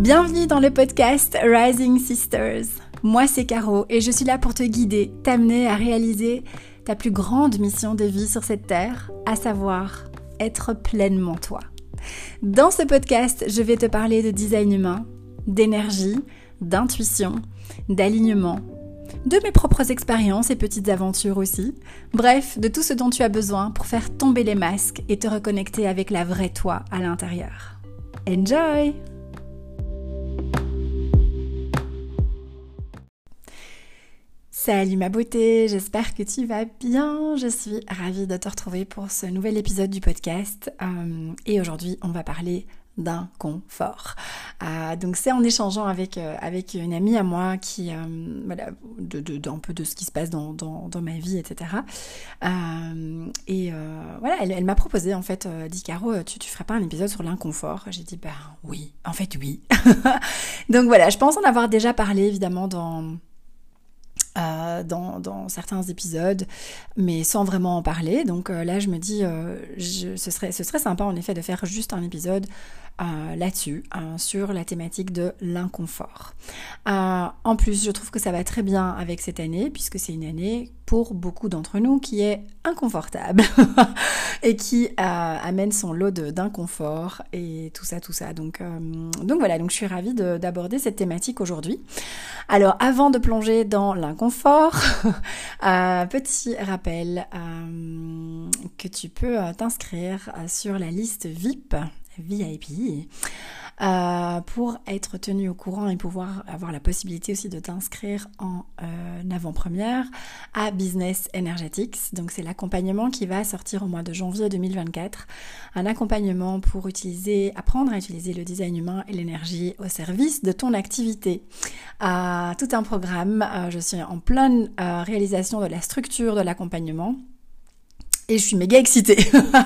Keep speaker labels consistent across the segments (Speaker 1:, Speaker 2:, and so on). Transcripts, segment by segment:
Speaker 1: Bienvenue dans le podcast Rising Sisters. Moi c'est Caro et je suis là pour te guider, t'amener à réaliser ta plus grande mission de vie sur cette terre, à savoir être pleinement toi. Dans ce podcast, je vais te parler de design humain, d'énergie, d'intuition, d'alignement, de mes propres expériences et petites aventures aussi. Bref, de tout ce dont tu as besoin pour faire tomber les masques et te reconnecter avec la vraie toi à l'intérieur. Enjoy Salut ma beauté, j'espère que tu vas bien. Je suis ravie de te retrouver pour ce nouvel épisode du podcast. Euh, et aujourd'hui, on va parler d'inconfort. Euh, donc c'est en échangeant avec, euh, avec une amie à moi qui, voilà, de, de, un peu de ce qui se passe dans, dans, dans ma vie, etc. et voilà, elle, m'a proposé en fait, dit Caro, tu, tu ferais pas un épisode sur l'inconfort? J'ai dit, ben oui, en fait oui. donc voilà, je pense en avoir déjà parlé évidemment dans euh, dans, dans, certains épisodes, mais sans vraiment en parler. Donc euh, là, je me dis, euh, je, ce, serait, ce serait sympa en effet de faire juste un épisode là-dessus, sur la thématique de l'inconfort. en plus, je trouve que ça va très bien avec cette année, puisque c'est une année pour beaucoup d'entre nous qui est inconfortable et qui amène son lot d'inconfort et tout ça, tout ça. Donc, voilà, donc je suis ravie d'aborder cette thématique aujourd'hui. Alors avant de plonger dans l'inconfort, euh, petit rappel euh, que tu peux euh, t'inscrire sur la liste VIP, VIP, euh, pour être tenu au courant et pouvoir avoir la possibilité aussi de t'inscrire en euh, avant-première à Business Energetics. Donc c'est l'accompagnement qui va sortir au mois de janvier 2024. Un accompagnement pour utiliser, apprendre à utiliser le design humain et l'énergie au service de ton activité. Euh, tout un programme. je suis en pleine réalisation de la structure de l'accompagnement et je suis méga excitée.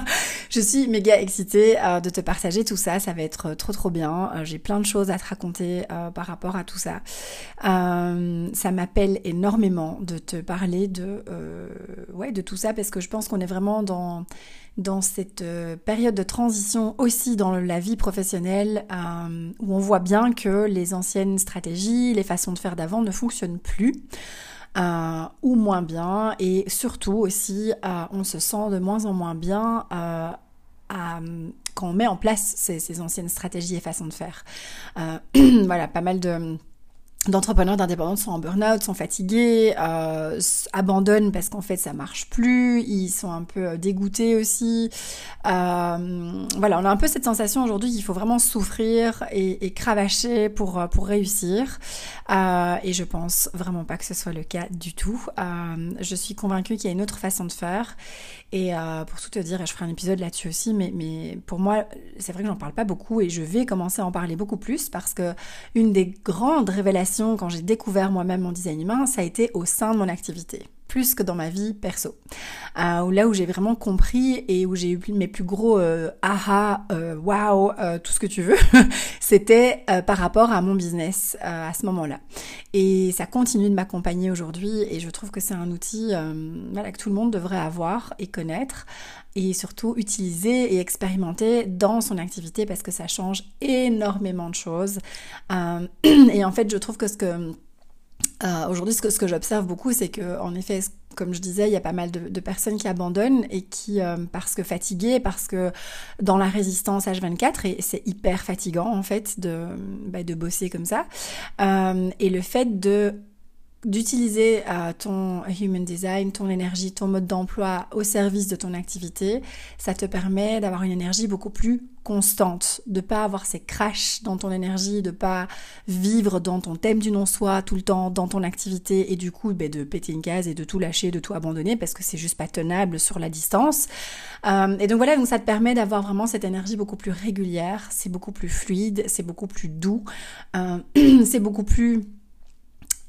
Speaker 1: je suis méga excitée euh, de te partager tout ça. Ça va être trop trop bien. Euh, j'ai plein de choses à te raconter euh, par rapport à tout ça. ça m'appelle énormément de te parler de ouais de tout ça parce que je pense qu'on est vraiment dans dans cette période de transition aussi dans la vie professionnelle où on voit bien que les anciennes stratégies, les façons de faire d'avant ne fonctionnent plus. Euh, ou moins bien et surtout aussi euh, on se sent de moins en moins bien euh, quand on met en place ces, ces, anciennes stratégies et façons de faire. voilà, pas mal de d'entrepreneurs d'indépendants sont en burn-out, sont fatigués, euh, abandonnent parce qu'en fait ça marche plus, ils sont un peu euh, dégoûtés aussi. Euh, voilà, on a un peu cette sensation aujourd'hui qu'il faut vraiment souffrir et, cravacher pour pour réussir. Et je pense vraiment pas que ce soit le cas du tout. Je suis convaincue qu'il y a une autre façon de faire. Et pour tout te dire, je ferai un épisode là-dessus aussi, mais mais pour moi c'est vrai que j'en parle pas beaucoup et je vais commencer à en parler beaucoup plus parce que une des grandes révélations quand j'ai découvert moi-même mon design humain, ça a été au sein de mon activité plus que dans ma vie perso. Euh, là où j'ai vraiment compris et où j'ai eu mes plus gros euh, aha, euh, wow, euh, tout ce que tu veux, c'était par rapport à mon business à ce moment-là. Et ça continue de m'accompagner aujourd'hui et je trouve que c'est un outil que tout le monde devrait avoir et connaître et surtout utiliser et expérimenter dans son activité parce que ça change énormément de choses. et en fait, je trouve que ce que euh, Aujourd'hui, ce que, ce que j'observe beaucoup, c'est que, en effet, comme je disais, il y a pas mal de, de personnes qui abandonnent et qui, euh, parce que fatiguées, parce que dans la résistance H24, et c'est hyper fatigant en fait de, bah, de bosser comme ça, euh, et le fait de d'utiliser euh, ton human design, ton énergie, ton mode d'emploi au service de ton activité, ça te permet d'avoir une énergie beaucoup plus constante, de pas avoir ces crashs dans ton énergie, de pas vivre dans ton thème du non-soi tout le temps dans ton activité et du coup ben, de péter une case et de tout lâcher, de tout abandonner parce que c'est juste pas tenable sur la distance. Euh, et donc voilà, donc ça te permet d'avoir vraiment cette énergie beaucoup plus régulière, c'est beaucoup plus fluide, c'est beaucoup plus doux, euh, c'est beaucoup plus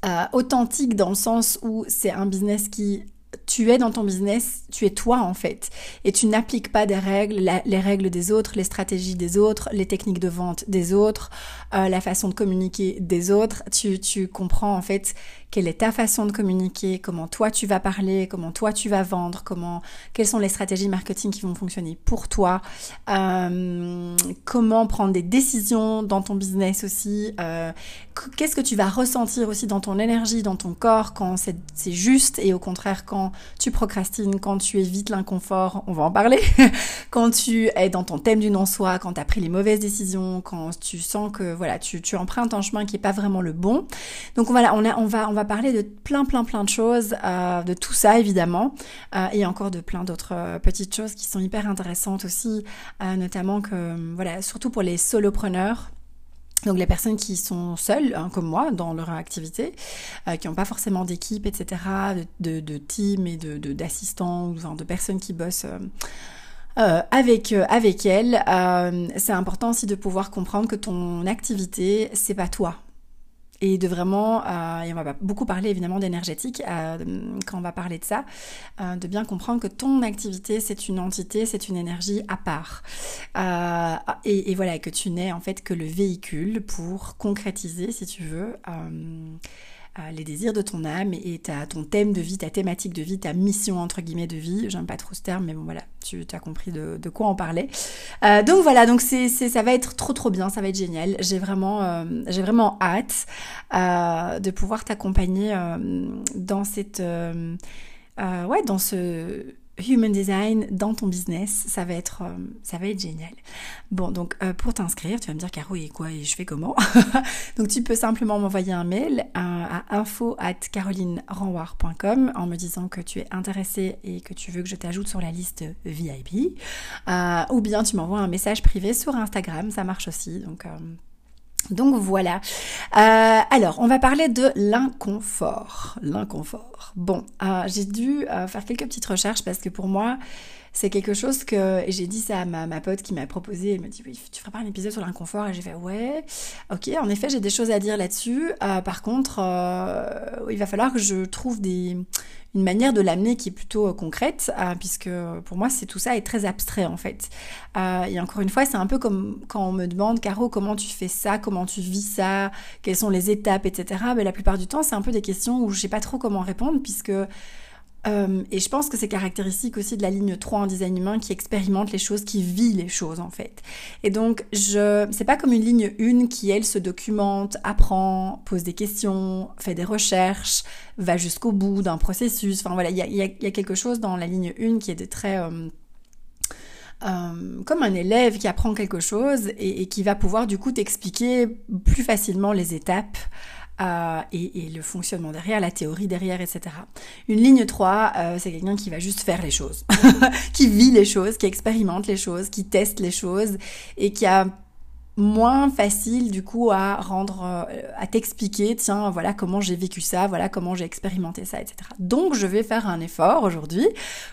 Speaker 1: euh, authentique dans le sens où c'est un business qui tu es dans ton business, tu es toi en fait. Et tu n'appliques pas des règles, les règles des autres, les stratégies des autres, les techniques de vente des autres, euh, la façon de communiquer des autres. Tu, tu comprends en fait quelle est ta façon de communiquer, comment toi tu vas parler, comment toi tu vas vendre, comment, quelles sont les stratégies marketing qui vont fonctionner pour toi, euh, comment prendre des décisions dans ton business aussi, euh, qu'est-ce que tu vas ressentir aussi dans ton énergie, dans ton corps quand c'est juste et au contraire quand tu procrastines, quand tu évites l'inconfort, on va en parler, quand tu es dans ton thème du non-soi, quand tu as pris les mauvaises décisions, quand tu sens que voilà, tu, empruntes un chemin qui n'est pas vraiment le bon. Donc voilà, on, on, va, on va parler de plein plein plein de choses, euh, de tout ça évidemment, euh, et encore de plein d'autres euh, petites choses qui sont hyper intéressantes aussi, notamment que voilà, surtout pour les solopreneurs. Donc les personnes qui sont seules, hein, comme moi, dans leur activité, qui n'ont pas forcément d'équipe, etc., de, de, team et de d'assistants, ou de personnes qui bossent avec, euh, avec elle, euh, c'est important aussi de pouvoir comprendre que ton activité, c'est pas toi. Et de vraiment, et on va beaucoup parler évidemment d'énergétique quand on va parler de ça, de bien comprendre que ton activité c'est une entité, c'est une énergie à part. Et, et, voilà, que tu n'es en fait que le véhicule pour concrétiser, si tu veux, les désirs de ton âme et ta, ton thème de vie, ta thématique de vie, ta mission entre guillemets de vie. J'aime pas trop ce terme, mais bon voilà, tu as compris de, quoi on parlait. Euh, donc voilà, donc c'est, ça va être trop trop bien, ça va être génial. J'ai vraiment, euh, vraiment hâte euh, de pouvoir t'accompagner dans cette, ouais, dans ce Human Design dans ton business, ça va être, euh, ça va être génial. Bon, donc euh, pour t'inscrire, tu vas me dire Caro et quoi et je fais comment Donc tu peux simplement m'envoyer un mail à, info at en me disant que tu es intéressé et que tu veux que je t'ajoute sur la liste VIP, euh, ou bien tu m'envoies un message privé sur Instagram, ça marche aussi. Donc donc voilà. Euh, alors, on va parler de l'inconfort. L'inconfort. Bon, euh, j'ai dû euh, faire quelques petites recherches parce que pour moi, c'est quelque chose que j'ai dit ça à ma, pote qui m'a proposé. Elle me dit oui, tu feras pas un épisode sur l'inconfort et j'ai fait ouais, ok. En effet, j'ai des choses à dire là-dessus. par contre, il va falloir que je trouve des une manière de l'amener qui est plutôt euh, concrète, euh, puisque pour moi, c'est tout ça est très abstrait en fait. Euh, et encore une fois, c'est un peu comme quand on me demande, Caro, comment tu fais ça, comment tu vis ça, quelles sont les étapes, etc. Mais la plupart du temps, c'est un peu des questions où je sais pas trop comment répondre, puisque euh, et je pense que c'est caractéristique aussi de la ligne 3 en design humain qui expérimente les choses, qui vit les choses en fait. Et donc, je, c'est pas comme une ligne 1 qui, elle, se documente, apprend, pose des questions, fait des recherches, va jusqu'au bout d'un processus. Enfin voilà, il y a, quelque chose dans la ligne 1 qui est de très... Euh, euh, comme un élève qui apprend quelque chose et, et qui va pouvoir du coup t'expliquer plus facilement les étapes euh, et, le fonctionnement derrière, la théorie derrière, etc. Une ligne 3, euh, c'est quelqu'un qui va juste faire les choses, qui vit les choses, qui expérimente les choses, qui teste les choses et qui a moins facile du coup à rendre, euh, à t'expliquer, tiens, voilà comment j'ai vécu ça, voilà comment j'ai expérimenté ça, etc. Donc je vais faire un effort aujourd'hui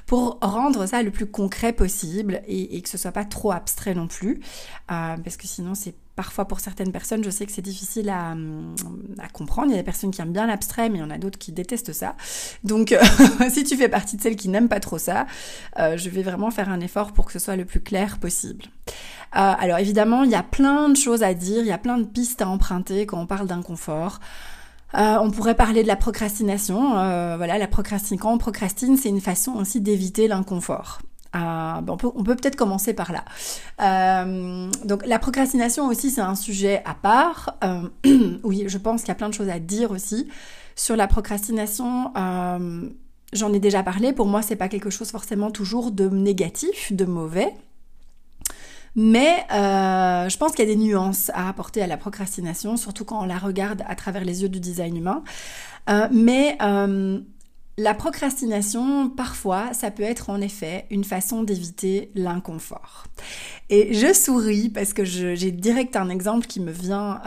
Speaker 1: pour rendre ça le plus concret possible et, que ce soit pas trop abstrait non plus, parce que sinon c'est parfois pour certaines personnes, je sais que c'est difficile à, à, comprendre. Il y a des personnes qui aiment bien l'abstrait, mais il y en a d'autres qui détestent ça. Donc, si tu fais partie de celles qui n'aiment pas trop ça, euh, je vais vraiment faire un effort pour que ce soit le plus clair possible. Euh, alors évidemment, il y a plein de choses à dire, il y a plein de pistes à emprunter quand on parle d'inconfort. Euh, on pourrait parler de la procrastination. Euh, voilà, la procrastination. Quand on procrastine, c'est une façon aussi d'éviter l'inconfort. Ben, on peut peut-être commencer par là. donc la procrastination aussi, c'est un sujet à part. oui, je pense qu'il y a plein de choses à dire aussi sur la procrastination. J'en ai déjà parlé. Pour moi, c'est pas quelque chose forcément toujours de négatif, de mauvais. Mais euh, je pense qu'il y a des nuances à apporter à la procrastination, surtout quand on la regarde à travers les yeux du design humain. Euh, mais euh, la procrastination, parfois, ça peut être en effet une façon d'éviter l'inconfort. Et je souris parce que j'ai direct un exemple qui me vient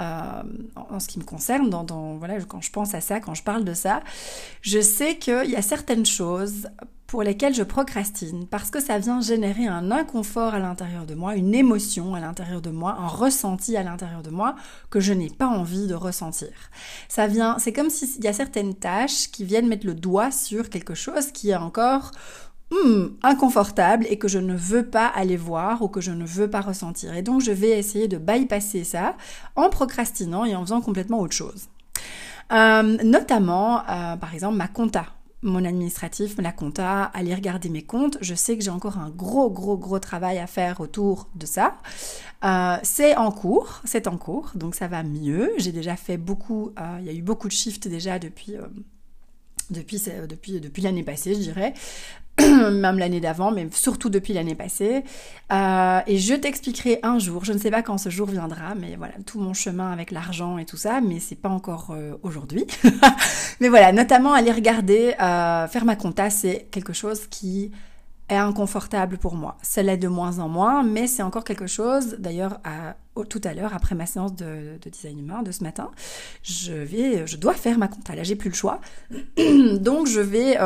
Speaker 1: en ce qui me concerne, dans, dans, voilà, quand je pense à ça, quand je parle de ça. Je sais qu'il y a certaines choses pour lesquelles je procrastine parce que ça vient générer un inconfort à l'intérieur de moi, une émotion à l'intérieur de moi, un ressenti à l'intérieur de moi que je n'ai pas envie de ressentir. Ça vient, c'est comme s'il y a certaines tâches qui viennent mettre le doigt sur quelque chose qui est encore hmm, inconfortable et que je ne veux pas aller voir ou que je ne veux pas ressentir. Et donc je vais essayer de bypasser ça en procrastinant et en faisant complètement autre chose. notamment, par exemple, ma compta mon administratif, la compta, aller regarder mes comptes. Je sais que j'ai encore un gros, gros, gros travail à faire autour de ça. Euh, c'est en cours, c'est en cours, donc ça va mieux. J'ai déjà fait beaucoup, euh, il y a eu beaucoup de shifts déjà depuis, euh, depuis, l'année passée, je dirais. même l'année d'avant, mais surtout depuis l'année passée. Euh, et je t'expliquerai un jour, je ne sais pas quand ce jour viendra, mais voilà, tout mon chemin avec l'argent et tout ça, mais c'est pas encore euh, aujourd'hui. mais voilà, notamment aller regarder, euh, faire ma compta, c'est quelque chose qui est inconfortable pour moi. Ça l'est de moins en moins, mais c'est encore quelque chose, d'ailleurs, tout à l'heure, après ma séance de, de, design humain de ce matin, je vais, je dois faire ma compta. Là, j'ai plus le choix. Donc, je vais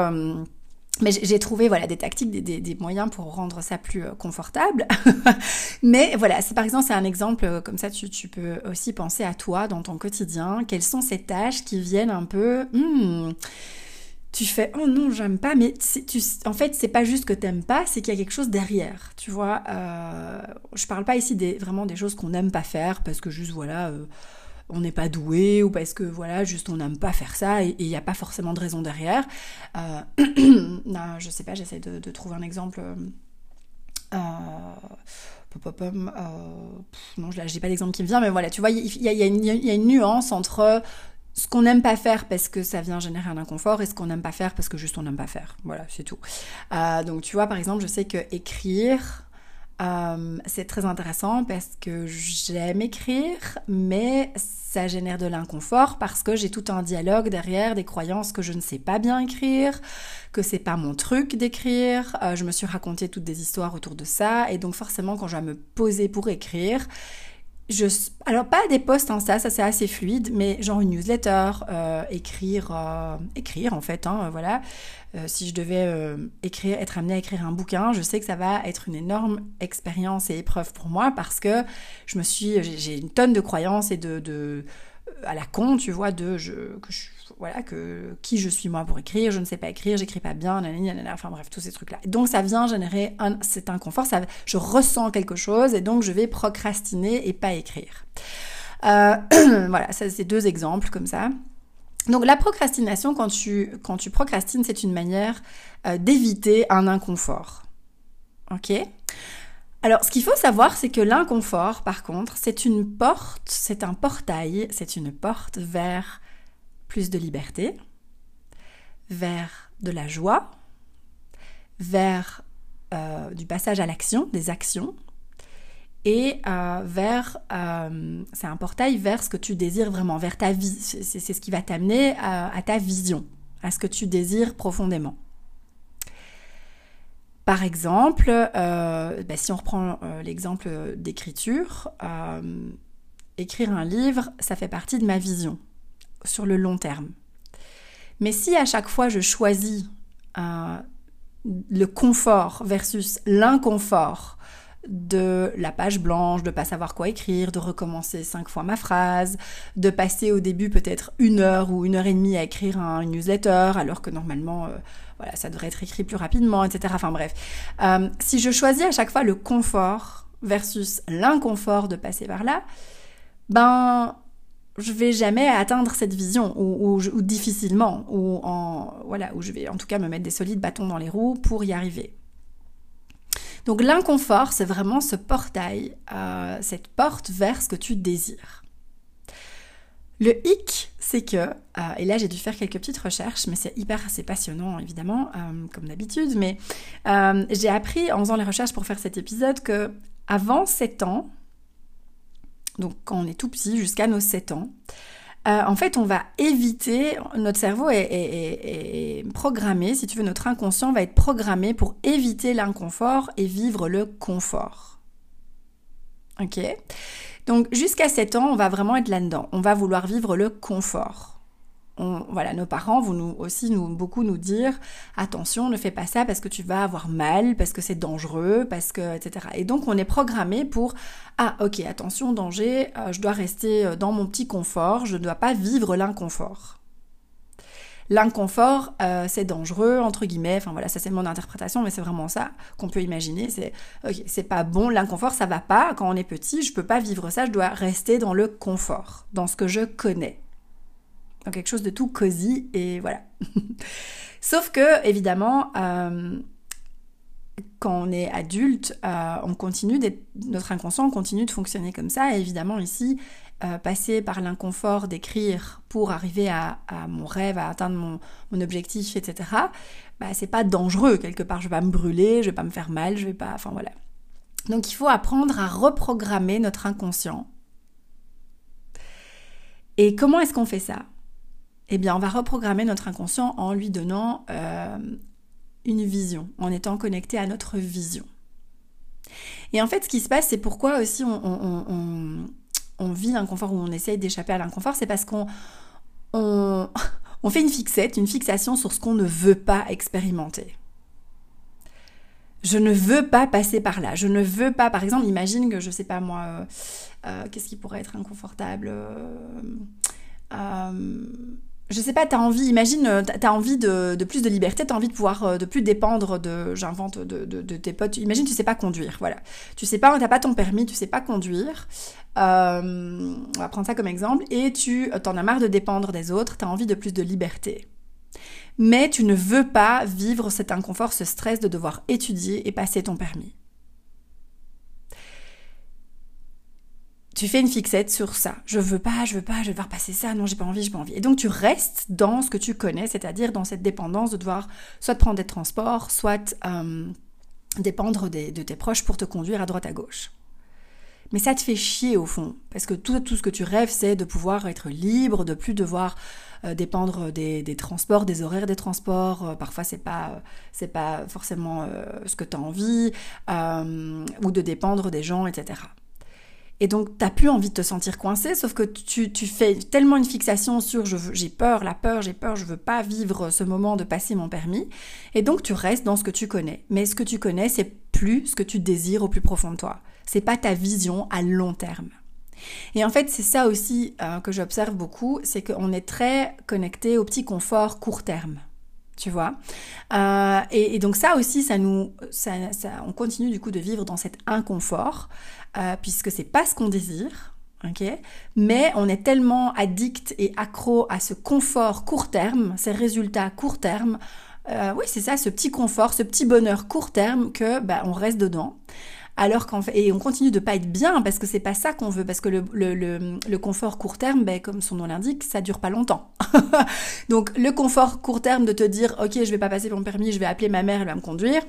Speaker 1: mais j'ai trouvé voilà des tactiques, des, des, moyens pour rendre ça plus euh, confortable. Mais voilà, c'est par exemple c'est un exemple euh, comme ça, tu, tu, peux aussi penser à toi dans ton quotidien. Quelles sont ces tâches qui viennent un peu hmm, tu fais oh non j'aime pas mais tu, en fait c'est pas juste que t'aimes pas c'est qu'il y a quelque chose derrière tu vois euh, je parle pas ici des vraiment des choses qu'on n'aime pas faire parce que juste voilà euh, on n'est pas doué ou parce que voilà, juste on n'aime pas faire ça et il n'y a pas forcément de raison derrière. Euh, non, je sais pas, j'essaie de, trouver un exemple. Euh, euh, non, je n'ai pas d'exemple qui me vient, mais voilà, tu vois, il y, a, une nuance entre ce qu'on n'aime pas faire parce que ça vient générer un inconfort et ce qu'on n'aime pas faire parce que juste on n'aime pas faire. Voilà, c'est tout. donc tu vois, par exemple, je sais que écrire, euh, c'est très intéressant parce que j'aime écrire, mais ça génère de l'inconfort parce que j'ai tout un dialogue derrière, des croyances que je ne sais pas bien écrire, que c'est pas mon truc d'écrire. Euh, je me suis raconté toutes des histoires autour de ça, et donc forcément quand je vais me poser pour écrire, je, alors pas des posts ça, ça c'est assez fluide, mais genre une newsletter, euh, écrire, écrire en fait, hein, voilà. Euh, si je devais écrire, être amenée à écrire un bouquin, je sais que ça va être une énorme expérience et épreuve pour moi parce que je me suis, j'ai une tonne de croyances et de, de à la con, tu vois, de je, que je, voilà, que qui je suis moi pour écrire, je ne sais pas écrire, j'écris pas bien, nanana, enfin bref, tous ces trucs-là. Donc ça vient générer un, cet inconfort, ça, je ressens quelque chose et donc je vais procrastiner et pas écrire. Euh, voilà, ça c'est deux exemples comme ça. Donc la procrastination, quand tu, procrastines, c'est une manière euh, d'éviter un inconfort. Ok? Alors, ce qu'il faut savoir, c'est que l'inconfort, par contre, c'est une porte, c'est un portail, c'est une porte vers plus de liberté, vers de la joie, vers euh, du passage à l'action, des actions, et euh, vers, euh, c'est un portail vers ce que tu désires vraiment, vers ta vie. C'est ce qui va t'amener à, ta vision, à ce que tu désires profondément. Par exemple, bah, si on reprend l'exemple d'écriture, écrire un livre, ça fait partie de ma vision sur le long terme. Mais si à chaque fois je choisis euh, le confort versus l'inconfort de la page blanche, de pas savoir quoi écrire, de recommencer cinq fois ma phrase, de passer au début peut-être une heure ou une heure et demie à écrire un, newsletter, alors que normalement, euh, voilà, ça devrait être écrit plus rapidement, etc. Enfin bref, euh, si je choisis à chaque fois le confort versus l'inconfort de passer par là, ben je vais jamais atteindre cette vision ou, difficilement ou en voilà où je vais en tout cas me mettre des solides bâtons dans les roues pour y arriver. Donc l'inconfort, c'est vraiment ce portail, euh, cette porte vers ce que tu désires. Le hic, c'est que, euh, et là j'ai dû faire quelques petites recherches, mais c'est hyper assez passionnant évidemment, euh, comme d'habitude, mais j'ai appris en faisant les recherches pour faire cet épisode que avant 7 ans, donc quand on est tout petit, jusqu'à nos 7 ans, euh, en fait, on va éviter, notre cerveau est, programmé, si tu veux, notre inconscient va être programmé pour éviter l'inconfort et vivre le confort. Ok? Donc jusqu'à 7 ans, on va vraiment être là-dedans. On va vouloir vivre le confort voilà, nos parents vont nous aussi nous beaucoup nous dire attention, ne fais pas ça parce que tu vas avoir mal, parce que c'est dangereux, parce que etc. Et donc on est programmé pour ah ok attention danger, euh, je dois rester euh, dans mon petit confort, je ne dois pas vivre l'inconfort. L'inconfort, euh, c'est dangereux, entre guillemets. Enfin voilà, ça c'est mon interprétation, mais c'est vraiment ça qu'on peut imaginer. C'est ok, c'est pas bon, l'inconfort, ça va pas. Quand on est petit, je peux pas vivre ça, je dois rester dans le confort, dans ce que je connais. Dans quelque chose de tout cosy et voilà. Sauf que, évidemment, euh, quand on est adulte, euh, on continue notre inconscient continue de fonctionner comme ça. Et évidemment, ici, euh, passer par l'inconfort d'écrire pour arriver à, mon rêve, à atteindre mon, objectif, etc., bah, c'est pas dangereux quelque part. Je vais pas me brûler, je vais pas me faire mal, je vais pas. Enfin voilà. Donc il faut apprendre à reprogrammer notre inconscient. Et comment est-ce qu'on fait ça? Eh bien, on va reprogrammer notre inconscient en lui donnant euh, une vision, en étant connecté à notre vision. Et en fait, ce qui se passe, c'est pourquoi aussi on, vit l'inconfort ou on essaye d'échapper à l'inconfort, c'est parce qu'on on, fait une fixette, une fixation sur ce qu'on ne veut pas expérimenter. Je ne veux pas passer par là. Je ne veux pas, par exemple, imagine que je sais pas moi, euh, euh, qu'est-ce qui pourrait être inconfortable. Je sais pas, tu as envie, imagine, euh, tu as envie de, plus de liberté, tu as envie de pouvoir, euh, de plus dépendre de, j'invente, de, tes potes. Imagine, tu sais pas conduire, voilà. Tu sais pas, t'as pas ton permis, tu sais pas conduire. Euh, on va prendre ça comme exemple. Et tu t'en as marre de dépendre des autres, tu as envie de plus de liberté. Mais tu ne veux pas vivre cet inconfort, ce stress de devoir étudier et passer ton permis. Tu fais une fixette sur ça. Je veux pas, je veux pas, je vais devoir passer ça, non, j'ai pas envie, j'ai pas envie. Et donc tu restes dans ce que tu connais, c'est-à-dire dans cette dépendance de devoir soit prendre des transports, soit euh, dépendre de tes proches pour te conduire à droite à gauche. Mais ça te fait chier au fond, parce que tout, tout ce que tu rêves, c'est de pouvoir être libre, de plus devoir euh, dépendre des, transports, des horaires des transports. Euh, parfois, c'est pas, c'est pas forcément ce que tu as envie, ou de dépendre des gens, etc. Et donc, t'as plus envie de te sentir coincé, sauf que tu, fais tellement une fixation sur j'ai peur, la peur, j'ai peur, je veux pas vivre ce moment de passer mon permis. Et donc, tu restes dans ce que tu connais. Mais ce que tu connais, c'est plus ce que tu désires au plus profond de toi. C'est pas ta vision à long terme. Et en fait, c'est ça aussi euh, que j'observe beaucoup, c'est qu'on est très connecté au petit confort court terme tu vois? Euh, et, donc ça aussi, ça nous, ça, on continue du coup de vivre dans cet inconfort, euh, puisque c'est pas ce qu'on désire. Mais on est tellement addict et accro à ce confort court terme, ces résultats court terme. Euh, oui, c'est ça, ce petit confort, ce petit bonheur court terme que bah, on reste dedans alors qu'en fait, et on continue de pas être bien parce que c'est pas ça qu'on veut, parce que le, le, confort court terme, ben, comme son nom l'indique, ça dure pas longtemps. Donc le confort court terme de te dire, ok, je vais pas passer mon permis, je vais appeler ma mère, elle va me conduire.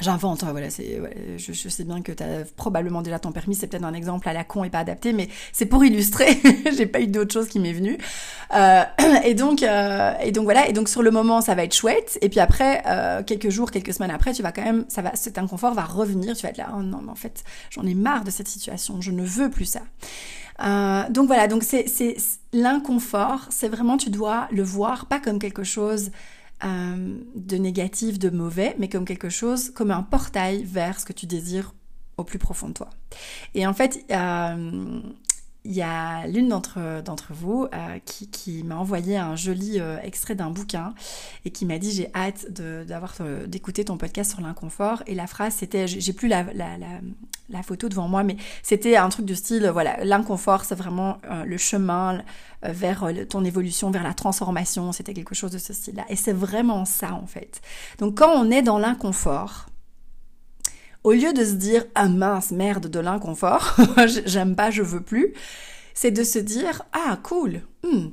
Speaker 1: J'invente, voilà, c'est, je, sais bien que tu as probablement déjà ton permis, c'est peut-être un exemple à la con et pas adapté, mais c'est pour illustrer, j'ai pas eu d'autre chose qui m'est venue. Euh, et donc, euh, et donc voilà, et donc sur le moment, ça va être chouette, et puis après, euh, quelques jours, quelques semaines après, tu vas quand même, ça va, cet inconfort va revenir, tu vas être là, oh non, mais en fait, j'en ai marre de cette situation, je ne veux plus ça. Euh, donc voilà, donc c'est, c'est l'inconfort, c'est vraiment, tu dois le voir pas comme quelque chose euh, de négatif, de mauvais, mais comme quelque chose, comme un portail vers ce que tu désires au plus profond de toi. Et en fait, euh, il y a l'une d'entre, d'entre vous euh, qui, qui, m'a envoyé un joli euh, extrait d'un bouquin et qui m'a dit j'ai hâte de, d'avoir, euh, d'écouter ton podcast sur l'inconfort. Et la phrase c'était, j'ai plus la, la, la, la, photo devant moi, mais c'était un truc du style, voilà, l'inconfort c'est vraiment le chemin vers ton évolution, vers la transformation. C'était quelque chose de ce style-là. Et c'est vraiment ça en fait. Donc quand on est dans l'inconfort, au lieu de se dire ah mince merde de l'inconfort, j'aime pas, je veux plus, c'est de se dire ah cool, hmm,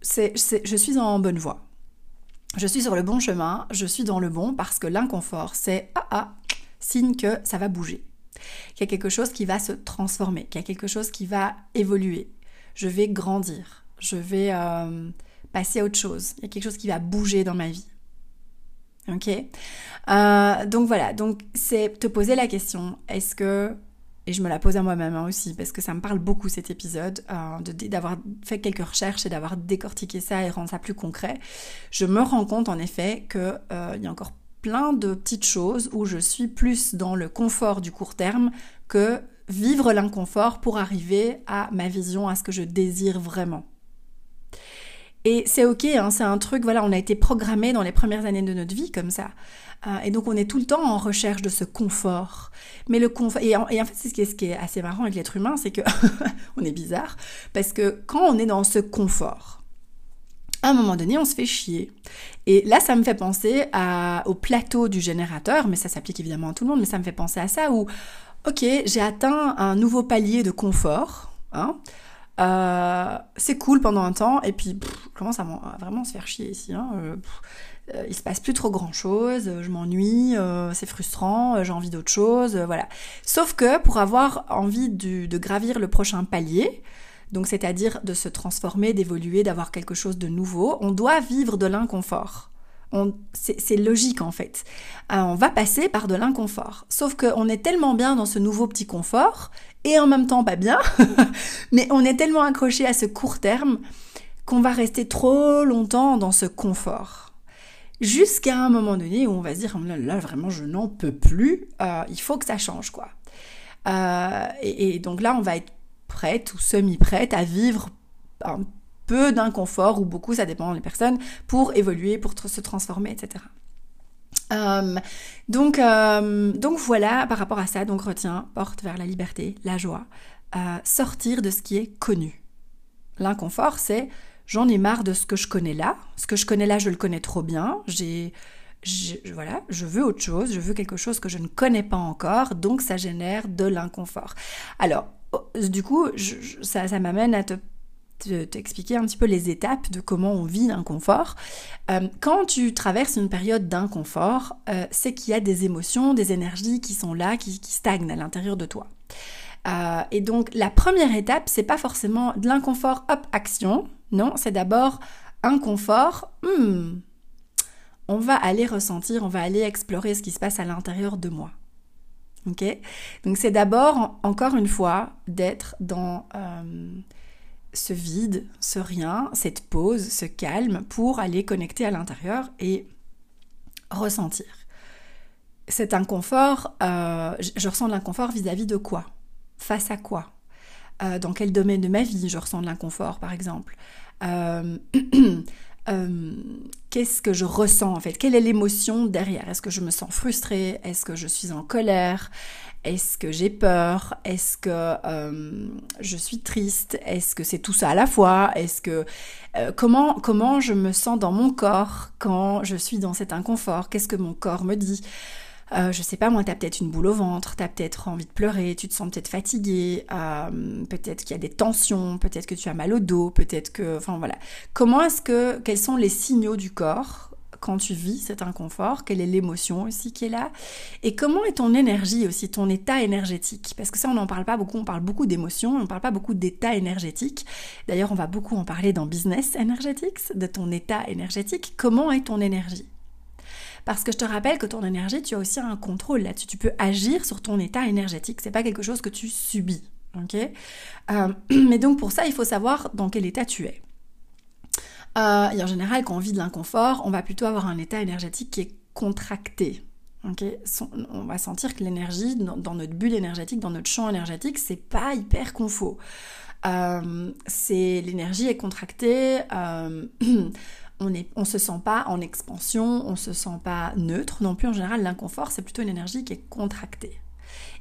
Speaker 1: c'est, je suis en bonne voie. Je suis sur le bon chemin, je suis dans le bon parce que l'inconfort, c'est ah ah, signe que ça va bouger. Qu'il y a quelque chose qui va se transformer, qu'il y a quelque chose qui va évoluer. Je vais grandir, je vais euh, passer à autre chose. Il y a quelque chose qui va bouger dans ma vie. Ok euh, Donc voilà, donc c'est te poser la question, est-ce que, et je me la pose à moi-même hein, aussi, parce que ça me parle beaucoup cet épisode, euh, d'avoir fait quelques recherches et d'avoir décortiqué ça et rendre ça plus concret, je me rends compte en effet qu'il euh, y a encore plein de petites choses où je suis plus dans le confort du court terme que vivre l'inconfort pour arriver à ma vision, à ce que je désire vraiment. Et c'est ok, hein, c'est un truc, voilà, on a été programmé dans les premières années de notre vie comme ça. Euh, et donc on est tout le temps en recherche de ce confort. Mais le confort, et en, fait c'est ce qui, est, assez marrant avec l'être humain, c'est que on est bizarre, parce que quand on est dans ce confort, à un moment donné, on se fait chier. Et là, ça me fait penser au plateau du générateur, mais ça s'applique évidemment à tout le monde, mais ça me fait penser à ça où, ok, j'ai atteint un nouveau palier de confort, hein, euh, c'est cool pendant un temps, et puis, comment ça à vraiment se faire chier ici, hein, euh, euh, il se passe plus trop grand chose, je m'ennuie, c'est frustrant, j'ai envie d'autre chose, voilà. Sauf que pour avoir envie de gravir le prochain palier, donc c'est-à-dire de se transformer, d'évoluer, d'avoir quelque chose de nouveau, on doit vivre de l'inconfort. C'est logique en fait. Euh, on va passer par de l'inconfort. Sauf qu'on est tellement bien dans ce nouveau petit confort, et en même temps pas bien, mais on est tellement accroché à ce court terme qu'on va rester trop longtemps dans ce confort. Jusqu'à un moment donné où on va se dire, là, vraiment je n'en peux plus, euh, il faut que ça change quoi. Euh, et, donc là on va être prête ou semi-prête à vivre un peu d'inconfort ou beaucoup, ça dépend des personnes, pour évoluer, pour se transformer, etc. Euh, donc, euh, donc voilà, par rapport à ça, donc retiens, porte vers la liberté, la joie, euh, sortir de ce qui est connu. L'inconfort, c'est j'en ai marre de ce que je connais là, ce que je connais là, je le connais trop bien, j'ai, voilà, je veux autre chose, je veux quelque chose que je ne connais pas encore, donc ça génère de l'inconfort. Alors, Oh, du coup, ça, m'amène à te t'expliquer un petit peu les étapes de comment on vit l'inconfort. Euh, quand tu traverses une période d'inconfort, euh, c'est qu'il y a des émotions, des énergies qui sont là, qui, stagnent à l'intérieur de toi. Euh, et donc la première étape, c'est pas forcément de l'inconfort, hop, action. Non, c'est d'abord inconfort. Hmm, on va aller ressentir, on va aller explorer ce qui se passe à l'intérieur de moi. Ok? Donc c'est d'abord, encore une fois, d'être dans euh, ce vide, ce rien, cette pause, ce calme pour aller connecter à l'intérieur et ressentir. Cet inconfort, euh, je ressens de l'inconfort vis-à-vis de quoi? Face à quoi? Euh, Dans quel domaine de ma vie je ressens de l'inconfort, par exemple? Euh, qu'est-ce que je ressens en fait? Quelle est l'émotion derrière? Est-ce que je me sens frustrée? Est-ce que je suis en colère? Est-ce que j'ai peur? Est-ce que euh, je suis triste? Est-ce que c'est tout ça à la fois? Est-ce que euh, comment comment je me sens dans mon corps quand je suis dans cet inconfort? Qu'est-ce que mon corps me dit? Euh, je sais pas, moi, t'as peut-être une boule au ventre, t'as peut-être envie de pleurer, tu te sens peut-être fatigué, euh, peut-être qu'il y a des tensions, peut-être que tu as mal au dos, peut-être que, enfin voilà. Comment est-ce que, quels sont les signaux du corps quand tu vis cet inconfort, quelle est l'émotion aussi qui est là, et comment est ton énergie aussi, ton état énergétique, parce que ça on n'en parle pas beaucoup, on parle beaucoup d'émotions, on ne parle pas beaucoup d'état énergétique. D'ailleurs on va beaucoup en parler dans Business Energetics, de ton état énergétique, comment est ton énergie? Parce que je te rappelle que ton énergie, tu as aussi un contrôle là-dessus. Tu peux agir sur ton état énergétique. C'est pas quelque chose que tu subis. Euh, Mais donc pour ça, il faut savoir dans quel état tu es. Euh, et en général, quand on vit de l'inconfort, on va plutôt avoir un état énergétique qui est contracté. On va sentir que l'énergie dans, notre bulle énergétique, dans notre champ énergétique, c'est pas hyper confort. Euh, c'est l'énergie est contractée. Euh, on ne se sent pas en expansion, on se sent pas neutre non plus. En général, l'inconfort, c'est plutôt une énergie qui est contractée.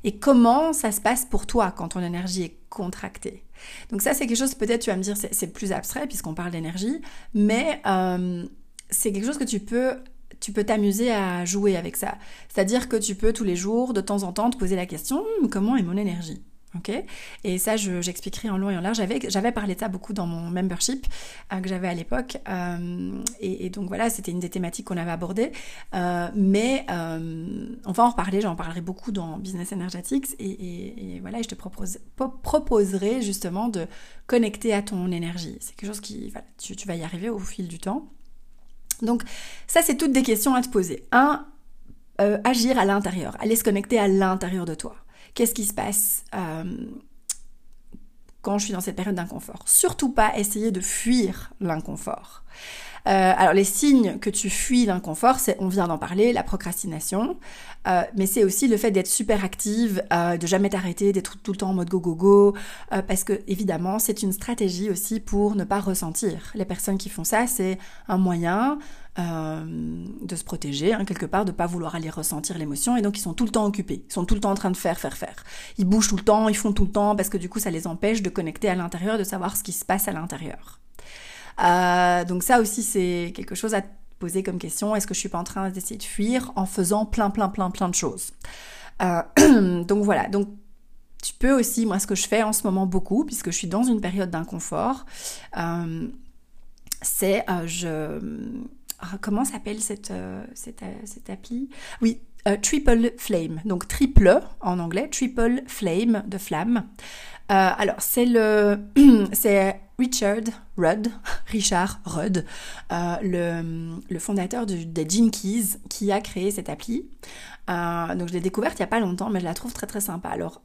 Speaker 1: Et comment ça se passe pour toi quand ton énergie est contractée? Donc ça, c'est quelque chose, peut-être tu vas me dire, c'est plus abstrait puisqu'on parle d'énergie, mais euh, c'est quelque chose que tu peux tu peux t'amuser à jouer avec ça. C'est-à-dire que tu peux tous les jours, de temps en temps, te poser la question, comment est mon énergie? Ok Et ça, j'expliquerai en long et en large. J'avais parlé de ça beaucoup dans mon membership euh, que j'avais à l'époque. Euh, et, donc voilà, c'était une des thématiques qu'on avait abordées. Euh, mais on va en reparler, j'en parlerai beaucoup dans Business Energetics. Et, voilà, je te propose, proposerai justement de connecter à ton énergie. C'est quelque chose qui, tu, tu vas y arriver au fil du temps. Donc ça, c'est toutes des questions à te poser. Un, agir à l'intérieur, aller se connecter à l'intérieur de toi. Qu'est-ce qui se passe euh, quand je suis dans cette période d'inconfort Surtout pas essayer de fuir l'inconfort. Euh, alors les signes que tu fuis l'inconfort, c'est, on vient d'en parler, la procrastination, euh, mais c'est aussi le fait d'être super active, de jamais t'arrêter, d'être tout le temps en mode go go go, parce que évidemment c'est une stratégie aussi pour ne pas ressentir. Les personnes qui font ça, c'est un moyen euh, de se protéger, hein, quelque part, de pas vouloir aller ressentir l'émotion, et donc ils sont tout le temps occupés, ils sont tout le temps en train de faire, faire, faire. Ils bougent tout le temps, ils font tout le temps, parce que du coup ça les empêche de connecter à l'intérieur, de savoir ce qui se passe à l'intérieur. donc ça aussi, c'est quelque chose à poser comme question. Est-ce que je suis pas en train d'essayer de fuir en faisant plein, plein, plein, plein de choses? Donc voilà. Donc tu peux aussi, moi ce que je fais en ce moment beaucoup, puisque je suis dans une période d'inconfort, c'est je ah, comment s'appelle cette, euh, cette, euh, cette, appli? Oui, euh, Triple Flame, donc triple en anglais, Triple Flame de flamme. alors c'est le c'est Richard Rudd, Richard Rudd, le, le, fondateur des Jinkies qui a créé cette appli. donc je l'ai découverte il n'y a pas longtemps, mais je la trouve très très sympa. Alors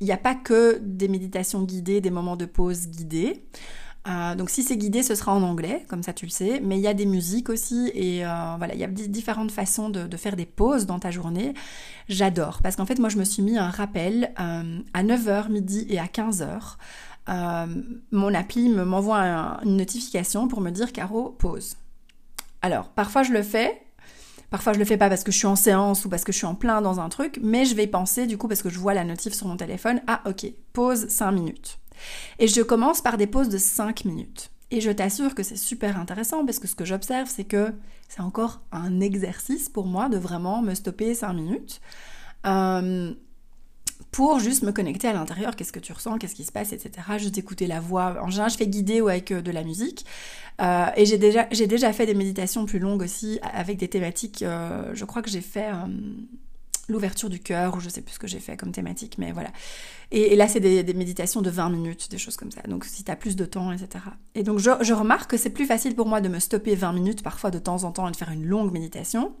Speaker 1: il n'y a pas que des méditations guidées, des moments de pause guidés. Euh, donc si c'est guidé, ce sera en anglais, comme ça tu le sais, mais il y a des musiques aussi et euh, voilà, il y a différentes façons de, faire des pauses dans ta journée. J'adore parce qu'en fait moi je me suis mis un rappel euh, à 9h, midi et à 15h. mon appli me m'envoie une notification pour me dire Caro, pause. Alors parfois je le fais, Parfois, je le fais pas parce que je suis en séance ou parce que je suis en plein dans un truc, mais je vais penser du coup parce que je vois la notif sur mon téléphone. Ah, ok, pause 5 minutes. Et je commence par des pauses de 5 minutes. Et je t'assure que c'est super intéressant parce que ce que j'observe, c'est que c'est encore un exercice pour moi de vraiment me stopper 5 minutes. Euh, pour juste me connecter à l'intérieur, qu'est-ce que tu ressens, qu'est-ce qui se passe, etc. Juste écouter la voix. En général, je fais guider avec euh, de la musique. Euh, et j'ai déjà, j'ai déjà fait des méditations plus longues aussi, avec des thématiques. je crois que j'ai fait l'ouverture du cœur, ou je sais plus ce que j'ai fait comme thématique, mais voilà. Et, là, c'est des, méditations de 20 minutes, des choses comme ça. Donc, si tu as plus de temps, etc. Et donc, je, je remarque que c'est plus facile pour moi de me stopper 20 minutes, parfois de temps en temps, et de faire une longue méditation,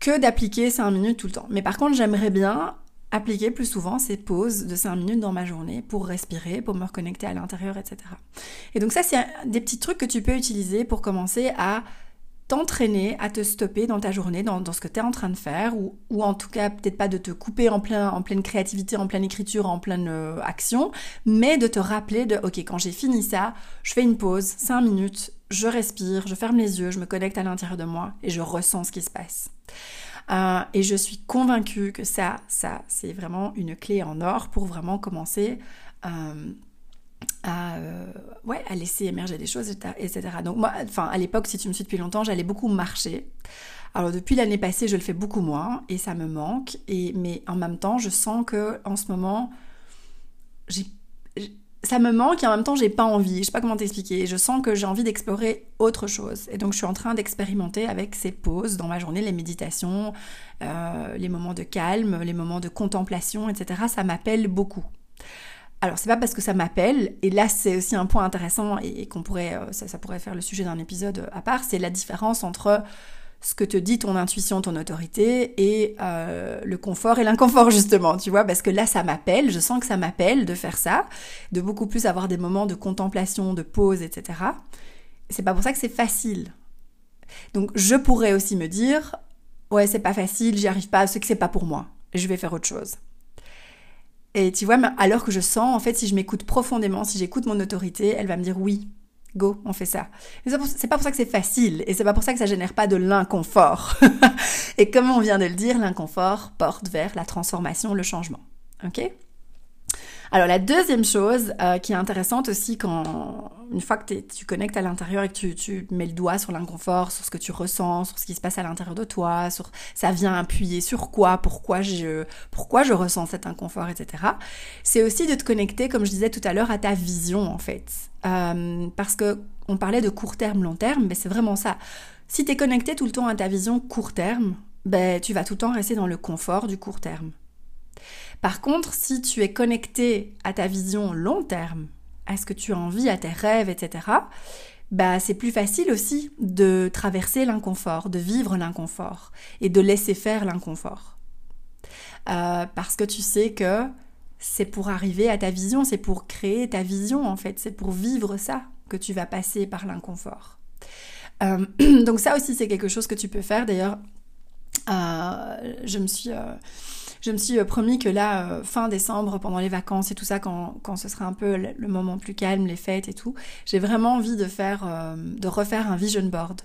Speaker 1: que d'appliquer 5 minutes tout le temps. Mais par contre, j'aimerais bien appliquer plus souvent ces pauses de 5 minutes dans ma journée pour respirer, pour me reconnecter à l'intérieur, etc. Et donc ça, c'est des petits trucs que tu peux utiliser pour commencer à t'entraîner à te stopper dans ta journée, dans, ce que tu es en train de faire, ou, en tout cas peut-être pas de te couper en, plein, en pleine créativité, en pleine écriture, en pleine euh, action, mais de te rappeler de, ok, quand j'ai fini ça, je fais une pause, 5 minutes, je respire, je ferme les yeux, je me connecte à l'intérieur de moi et je ressens ce qui se passe. Euh, et je suis convaincue que ça, ça, c'est vraiment une clé en or pour vraiment commencer euh, à, euh, ouais, à laisser émerger des choses, etc. Donc moi, enfin, à l'époque, si tu me suis depuis longtemps, j'allais beaucoup marcher. Alors depuis l'année passée, je le fais beaucoup moins et ça me manque. Et mais en même temps, je sens que en ce moment, ça me manque et en même temps j'ai pas envie. Je sais pas comment t'expliquer. Je sens que j'ai envie d'explorer autre chose. Et donc je suis en train d'expérimenter avec ces pauses dans ma journée, les méditations, euh, les moments de calme, les moments de contemplation, etc. Ça m'appelle beaucoup. Alors c'est pas parce que ça m'appelle, et là c'est aussi un point intéressant et, qu'on pourrait, euh, ça, pourrait faire le sujet d'un épisode euh, à part, c'est la différence entre ce que te dit ton intuition, ton autorité, et euh, le confort et l'inconfort justement, tu vois, parce que là ça m'appelle, je sens que ça m'appelle de faire ça, de beaucoup plus avoir des moments de contemplation, de pause, etc. C'est pas pour ça que c'est facile. Donc je pourrais aussi me dire, ouais c'est pas facile, j'y arrive pas, c'est que c'est pas pour moi, je vais faire autre chose. Et tu vois, alors que je sens, en fait, si je m'écoute profondément, si j'écoute mon autorité, elle va me dire oui, go, on fait ça. C'est pas pour ça que c'est facile, et c'est pas pour ça que ça génère pas de l'inconfort. et comme on vient de le dire, l'inconfort porte vers la transformation, le changement. Ok? Alors la deuxième chose euh, qui est intéressante aussi quand une fois que tu connectes à l'intérieur et que tu, mets le doigt sur l'inconfort, sur ce que tu ressens, sur ce qui se passe à l'intérieur de toi, sur ça vient appuyer sur quoi, pourquoi je pourquoi je ressens cet inconfort, etc. C'est aussi de te connecter, comme je disais tout à l'heure, à ta vision en fait, euh, parce que on parlait de court terme, long terme, mais c'est vraiment ça. Si tu es connecté tout le temps à ta vision court terme, ben tu vas tout le temps rester dans le confort du court terme. Par contre, si tu es connecté à ta vision long terme, à ce que tu as envie, à tes rêves, etc., bah, c'est plus facile aussi de traverser l'inconfort, de vivre l'inconfort et de laisser faire l'inconfort. Euh, parce que tu sais que c'est pour arriver à ta vision, c'est pour créer ta vision en fait, c'est pour vivre ça que tu vas passer par l'inconfort. Euh, donc ça aussi c'est quelque chose que tu peux faire. D'ailleurs, euh, je me suis je me suis euh, promis que là, euh, fin décembre, pendant les vacances et tout ça, quand, quand ce sera un peu le moment plus calme, les fêtes et tout, j'ai vraiment envie de faire, euh, de refaire un vision board.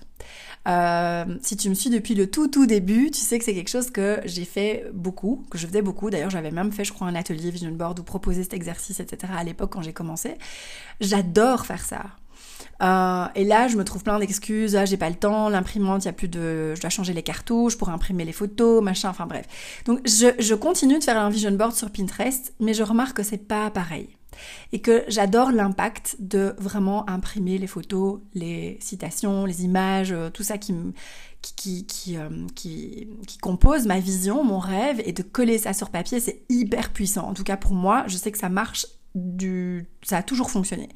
Speaker 1: si tu me suis depuis le tout tout début, tu sais que c'est quelque chose que j'ai fait beaucoup, que je faisais beaucoup. D'ailleurs, j'avais même fait, je crois, un atelier vision board ou proposer cet exercice, etc. à l'époque quand j'ai commencé. J'adore faire ça. Euh, et là, je me trouve plein d'excuses. Ah, j'ai pas le temps, l'imprimante, il y a plus de, je dois changer les cartouches pour imprimer les photos, machin. Enfin bref. Donc je, je continue de faire un vision board sur Pinterest, mais je remarque que c'est pas pareil et que j'adore l'impact de vraiment imprimer les photos, les citations, les images, euh, tout ça qui, qui, qui, euh, qui, qui, compose ma vision, mon rêve, et de coller ça sur papier, c'est hyper puissant. En tout cas pour moi, je sais que ça marche du... ça a toujours fonctionné.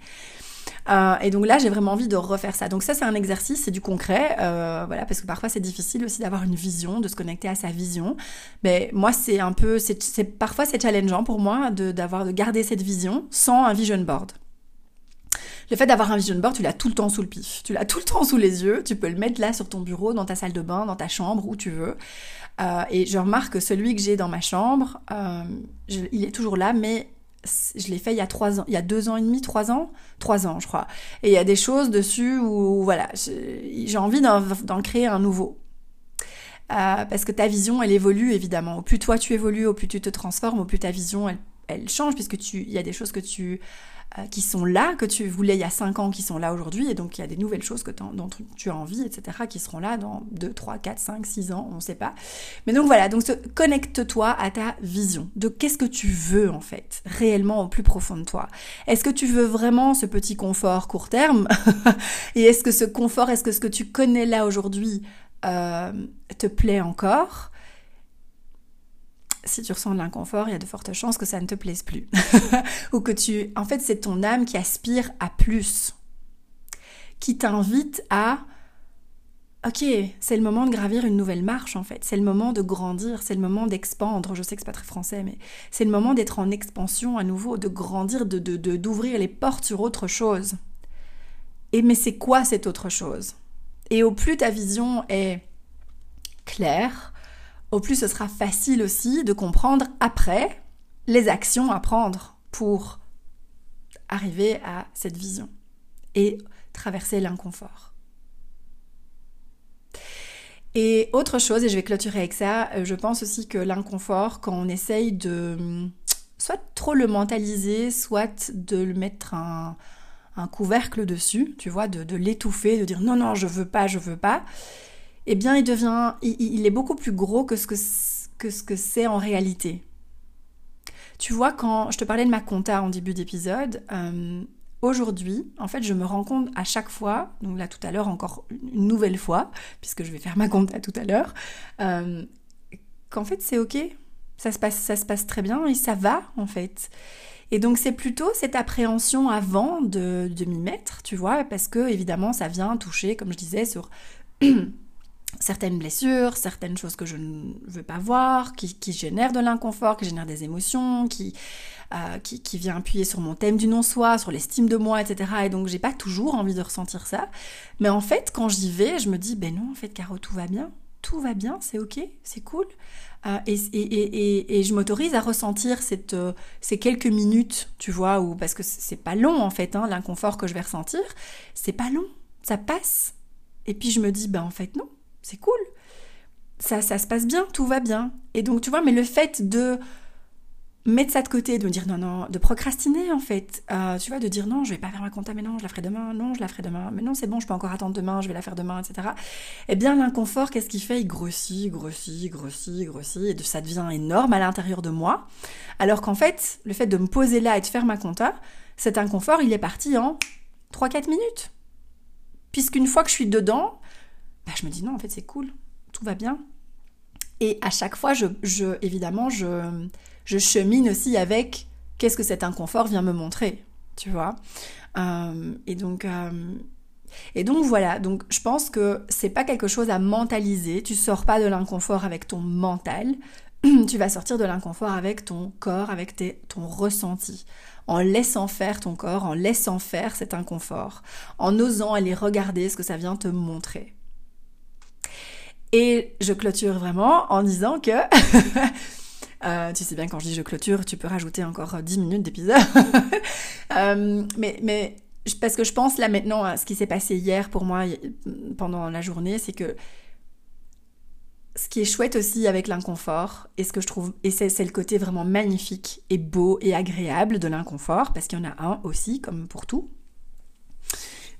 Speaker 1: Euh, et donc là, j'ai vraiment envie de refaire ça. Donc ça, c'est un exercice, c'est du concret, euh, voilà, parce que parfois c'est difficile aussi d'avoir une vision, de se connecter à sa vision. Mais moi, c'est un peu, c'est parfois c'est challengeant pour moi de d'avoir de garder cette vision sans un vision board. Le fait d'avoir un vision board, tu l'as tout le temps sous le pif, tu l'as tout le temps sous les yeux, tu peux le mettre là sur ton bureau, dans ta salle de bain, dans ta chambre, où tu veux. Euh, et je remarque que celui que j'ai dans ma chambre, euh, il est toujours là, mais je l'ai fait il y a trois ans, il y a deux ans et demi, trois ans, trois ans je crois. Et il y a des choses dessus où voilà, j'ai envie d'en créer un nouveau. Euh, parce que ta vision, elle évolue évidemment. Au plus toi tu évolues, au plus tu te transformes, au plus ta vision, elle, elle change, puisque tu, il y a des choses que tu qui sont là, que tu voulais il y a 5 ans, qui sont là aujourd'hui, et donc il y a des nouvelles choses que dont tu as envie, etc., qui seront là dans 2, 3, 4, 5, 6 ans, on ne sait pas. Mais donc voilà, donc connecte-toi à ta vision, de qu'est-ce que tu veux en fait, réellement au plus profond de toi? Est-ce que tu veux vraiment ce petit confort court terme? Et est-ce que ce confort, est-ce que ce que tu connais là aujourd'hui euh, te plaît encore? Si tu ressens de l'inconfort, il y a de fortes chances que ça ne te plaise plus. Ou que tu... En fait, c'est ton âme qui aspire à plus. Qui t'invite à... Ok, c'est le moment de gravir une nouvelle marche en fait. C'est le moment de grandir, c'est le moment d'expandre. Je sais que c'est pas très français, mais c'est le moment d'être en expansion à nouveau, de grandir, de d'ouvrir les portes sur autre chose. Et mais c'est quoi cette autre chose? Et au plus ta vision est claire, au plus ce sera facile aussi de comprendre après les actions à prendre pour arriver à cette vision et traverser l'inconfort. Et autre chose, et je vais clôturer avec ça, euh, je pense aussi que l'inconfort, quand on essaye de hum, soit trop le mentaliser, soit de le mettre un, couvercle dessus, tu vois, de, de l'étouffer, de dire non, non, je veux pas, je veux pas, eh bien, il devient, il, est beaucoup plus gros que ce que, que ce que c'est en réalité. Tu vois, quand je te parlais de ma compta en début d'épisode, euh, aujourd'hui, en fait, je me rends compte à chaque fois, donc là tout à l'heure encore une nouvelle fois, puisque je vais faire ma compta tout à l'heure, euh, qu'en fait c'est ok, ça se passe, ça se passe très bien et ça va en fait. Et donc c'est plutôt cette appréhension avant de, de m'y mettre, tu vois, parce que évidemment ça vient toucher, comme je disais, sur certaines blessures, certaines choses que je ne veux pas voir, qui, génèrent de l'inconfort, qui génèrent des émotions, qui, euh, qui, vient appuyer sur mon thème du non-soi, sur l'estime de moi, etc. Et donc j'ai pas toujours envie de ressentir ça. Mais en fait, quand j'y vais, je me dis, ben non, en fait, Caro, tout va bien. Tout va bien, c'est ok, c'est cool. Euh, et, et, et, je m'autorise à ressentir cette, euh, ces quelques minutes, tu vois, ou parce que c'est pas long en fait, hein, l'inconfort que je vais ressentir, c'est pas long, ça passe. Et puis je me dis, ben en fait non, c'est cool. Ça, ça se passe bien, tout va bien. Et donc, tu vois, mais le fait de mettre ça de côté, de me dire non, non, de procrastiner en fait, euh, tu vois, de dire non, je vais pas faire ma compta, mais non, je la ferai demain, non, je la ferai demain, mais non, c'est bon, je peux encore attendre demain, je vais la faire demain, etc. Eh bien, l'inconfort, qu'est-ce qu'il fait? Il grossit, grossit, grossit, grossit, et ça devient énorme à l'intérieur de moi. Alors qu'en fait, le fait de me poser là et de faire ma compta, cet inconfort, il est parti en 3-4 minutes. Puisqu'une fois que je suis dedans, bah, je me dis non, en fait, c'est cool, tout va bien. Et à chaque fois, je, je évidemment, je, je, chemine aussi avec qu'est-ce que cet inconfort vient me montrer, tu vois. Euh, et donc. Euh, et donc voilà, donc je pense que c'est pas quelque chose à mentaliser. Tu sors pas de l'inconfort avec ton mental, tu vas sortir de l'inconfort avec ton corps, avec tes, ton ressenti, en laissant faire ton corps, en laissant faire cet inconfort, en osant aller regarder ce que ça vient te montrer. Et je clôture vraiment en disant que... Euh, tu sais bien, quand je dis je clôture, tu peux rajouter encore 10 minutes d'épisode. Euh, mais, mais parce que je pense là maintenant à ce qui s'est passé hier pour moi pendant la journée, c'est que ce qui est chouette aussi avec l'inconfort, et ce que je trouve, et c'est, le côté vraiment magnifique et beau et agréable de l'inconfort, parce qu'il y en a un aussi, comme pour tout,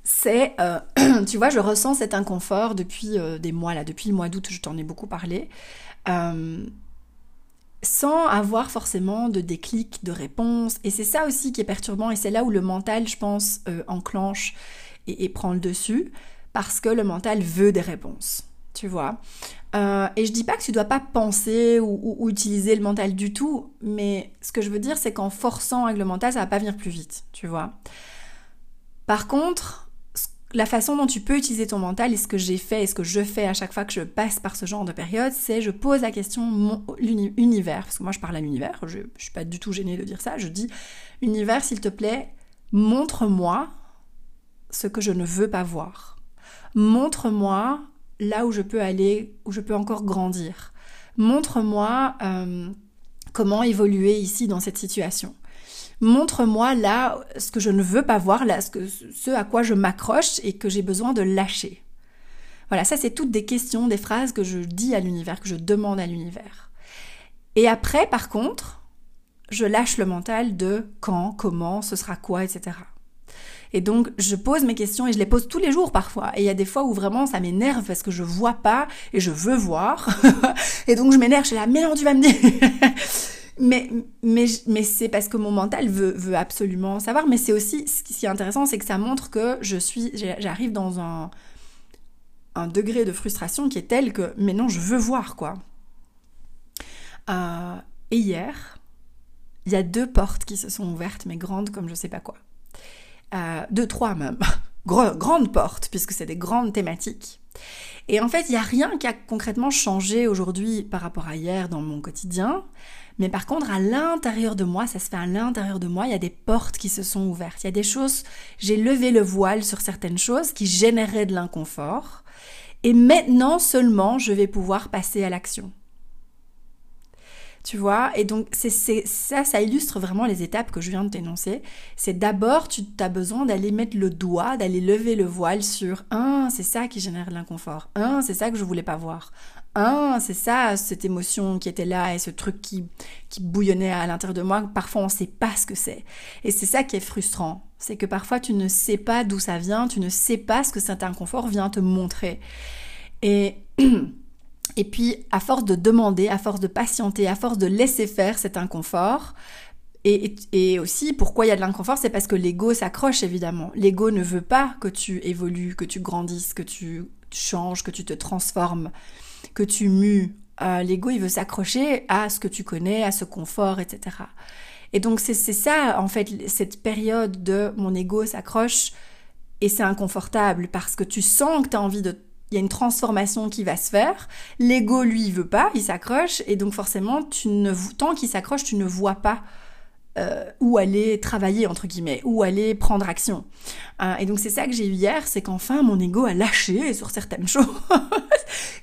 Speaker 1: c'est, euh, tu vois, je ressens cet inconfort depuis euh, des mois là, depuis le mois d'août, je t'en ai beaucoup parlé, euh, sans avoir forcément de déclic, de réponse. Et c'est ça aussi qui est perturbant, et c'est là où le mental, je pense, enclenche et, prend le dessus, parce que le mental veut des réponses, tu vois. et je dis pas que tu dois pas penser ou, utiliser le mental du tout, mais ce que je veux dire, c'est qu'en forçant avec le mental, ça va pas venir plus vite, tu vois. Par contre, la façon dont tu peux utiliser ton mental et ce que j'ai fait et ce que je fais à chaque fois que je passe par ce genre de période, c'est je pose la question mon univers, parce que moi je parle à l'univers, je, ne suis pas du tout gênée de dire ça, je dis univers s'il te plaît, montre-moi ce que je ne veux pas voir. Montre-moi là où je peux aller, où je peux encore grandir. Montre-moi euh, comment évoluer ici dans cette situation montre-moi là ce que je ne veux pas voir, là, ce, que, ce à quoi je m'accroche et que j'ai besoin de lâcher. Voilà, ça c'est toutes des questions, des phrases que je dis à l'univers, que je demande à l'univers. Et après, par contre, je lâche le mental de quand, comment, ce sera quoi, etc. Et donc, je pose mes questions et je les pose tous les jours parfois. Et il y a des fois où vraiment ça m'énerve parce que je vois pas et je veux voir. et donc, je m'énerve, je suis là, mais non, tu vas me dire. Mais, mais, mais c'est parce que mon mental veut, veut absolument savoir. Mais c'est aussi, ce qui est intéressant, c'est que ça montre que je suis, j'arrive dans un, un degré de frustration qui est tel que, mais non, je veux voir, quoi. Euh, et hier, il y a deux portes qui se sont ouvertes, mais grandes comme je sais pas quoi. Euh, deux, trois même. grandes portes, puisque c'est des grandes thématiques. Et en fait, il n'y a rien qui a concrètement changé aujourd'hui par rapport à hier dans mon quotidien. Mais par contre, à l'intérieur de moi, ça se fait à l'intérieur de moi, il y a des portes qui se sont ouvertes. Il y a des choses, j'ai levé le voile sur certaines choses qui généraient de l'inconfort. Et maintenant seulement, je vais pouvoir passer à l'action. Tu vois? Et donc, c'est, ça, ça illustre vraiment les étapes que je viens de t'énoncer. C'est d'abord, tu as besoin d'aller mettre le doigt, d'aller lever le voile sur un, c'est ça qui génère l'inconfort. Un, c'est ça que je voulais pas voir. Un, c'est ça, cette émotion qui était là et ce truc qui, qui bouillonnait à l'intérieur de moi. Parfois, on ne sait pas ce que c'est. Et c'est ça qui est frustrant. C'est que parfois, tu ne sais pas d'où ça vient, tu ne sais pas ce que cet inconfort vient te montrer. Et Et puis, à force de demander, à force de patienter, à force de laisser faire cet inconfort, et, aussi, pourquoi il y a de l'inconfort, c'est parce que l'ego s'accroche évidemment. L'ego ne veut pas que tu évolues, que tu grandisses, que tu changes, que tu te transformes, que tu mues. L'ego, il veut s'accrocher à ce que tu connais, à ce confort, etc. Et donc c'est ça, en fait, cette période de mon ego s'accroche et c'est inconfortable parce que tu sens que tu as envie de il y a une transformation qui va se faire. L'ego, lui, il veut pas, il s'accroche, et donc forcément, tu ne, tant qu'il s'accroche, tu ne vois pas euh, où aller travailler, entre guillemets, où aller prendre action. Euh, et donc c'est ça que j'ai eu hier, c'est qu'enfin mon ego a lâché sur certaines choses.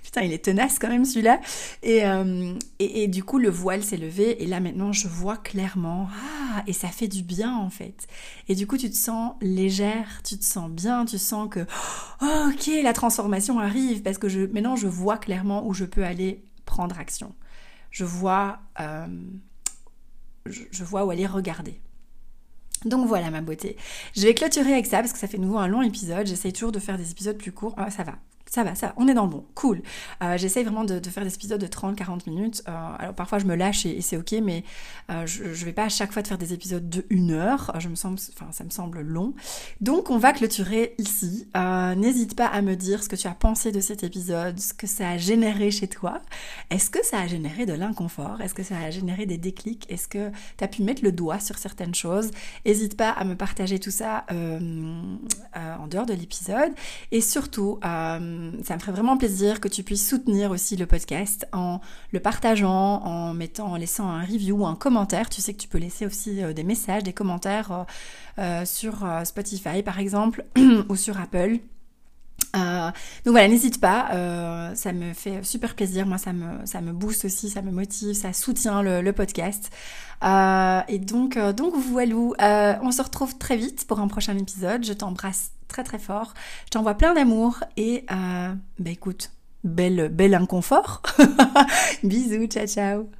Speaker 1: Putain, il est tenace quand même celui-là. Euh, et, et, du coup, le voile s'est levé, et là maintenant, je vois clairement, ah, et ça fait du bien en fait. Et du coup, tu te sens légère, tu te sens bien, tu sens que, oh, ok, la transformation arrive, parce que je, maintenant, je vois clairement où je peux aller prendre action. Je vois je, vois où aller regarder. Donc voilà ma beauté. Je vais clôturer avec ça parce que ça fait nouveau un long épisode. J'essaye toujours de faire des épisodes plus courts. Ah, ça va ça va, ça on est dans le bon, cool. Euh, J'essaye vraiment de, faire des épisodes de 30-40 minutes. Euh, alors parfois je me lâche et, c'est ok, mais euh, je, je vais pas à chaque fois te faire des épisodes de 1 heure. Je me semble, enfin ça me semble long. Donc on va clôturer ici. N'hésite pas à me dire ce que tu as pensé de cet épisode, ce que ça a généré chez toi. Est-ce que ça a généré de l'inconfort? Est-ce que ça a généré des déclics? Est-ce que tu as pu mettre le doigt sur certaines choses? N'hésite pas à me partager tout ça en dehors de l'épisode. Et surtout, ça me ferait vraiment plaisir que tu puisses soutenir aussi le podcast en le partageant, en mettant, en laissant un review ou un commentaire. Tu sais que tu peux laisser aussi euh, des messages, des commentaires euh, sur Spotify par exemple ou sur Apple. donc voilà, n'hésite pas, ça me fait super plaisir, moi ça me, ça me booste aussi, ça me motive, ça soutient le, podcast. et donc, donc voilà, on se retrouve très vite pour un prochain épisode, je t'embrasse très très fort. Je t'envoie plein d'amour et euh, bah écoute, bel, bel inconfort. Bisous, ciao ciao.